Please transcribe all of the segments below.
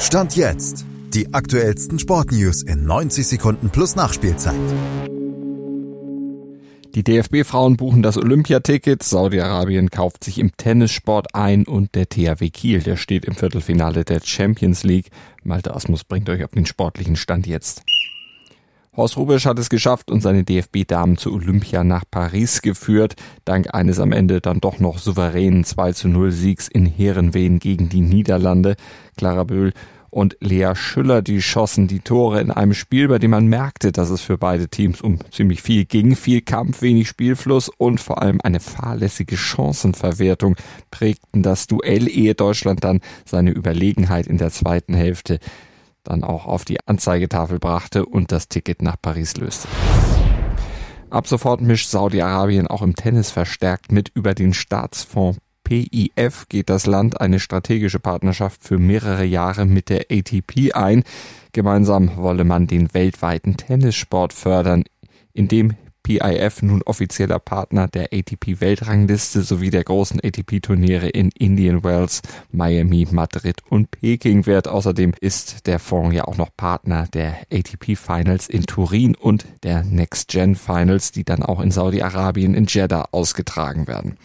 Stand jetzt. Die aktuellsten Sportnews in 90 Sekunden plus Nachspielzeit. Die DFB-Frauen buchen das Olympiaticket, Saudi-Arabien kauft sich im Tennissport ein und der THW Kiel, der steht im Viertelfinale der Champions League. Malte Asmus bringt euch auf den sportlichen Stand jetzt. Horst Rubisch hat es geschafft und seine DFB-Damen zu Olympia nach Paris geführt, dank eines am Ende dann doch noch souveränen 2 zu 0 Siegs in Herenveen gegen die Niederlande. Clara Böhl und Lea Schüller, die schossen die Tore in einem Spiel, bei dem man merkte, dass es für beide Teams um ziemlich viel ging. Viel Kampf, wenig Spielfluss und vor allem eine fahrlässige Chancenverwertung prägten das Duell, ehe Deutschland dann seine Überlegenheit in der zweiten Hälfte dann auch auf die Anzeigetafel brachte und das Ticket nach Paris löste. Ab sofort mischt Saudi-Arabien auch im Tennis verstärkt mit über den Staatsfonds PIF geht das Land eine strategische Partnerschaft für mehrere Jahre mit der ATP ein. Gemeinsam wolle man den weltweiten Tennissport fördern, indem PIF nun offizieller Partner der ATP-Weltrangliste sowie der großen ATP-Turniere in Indian Wells, Miami, Madrid und Peking wird. Außerdem ist der Fonds ja auch noch Partner der ATP-Finals in Turin und der Next-Gen-Finals, die dann auch in Saudi-Arabien in Jeddah ausgetragen werden.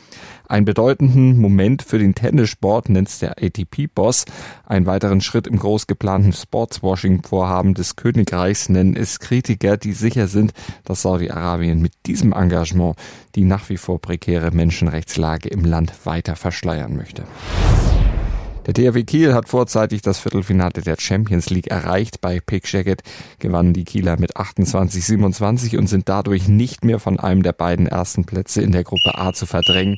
Einen bedeutenden Moment für den Tennissport nennt der ATP-Boss. Einen weiteren Schritt im groß geplanten Sportswashing-Vorhaben des Königreichs nennen es Kritiker, die sicher sind, dass Saudi-Arabien mit diesem Engagement die nach wie vor prekäre Menschenrechtslage im Land weiter verschleiern möchte. Der THW Kiel hat vorzeitig das Viertelfinale der Champions League erreicht. Bei Pick Jacket gewannen die Kieler mit 28-27 und sind dadurch nicht mehr von einem der beiden ersten Plätze in der Gruppe A zu verdrängen.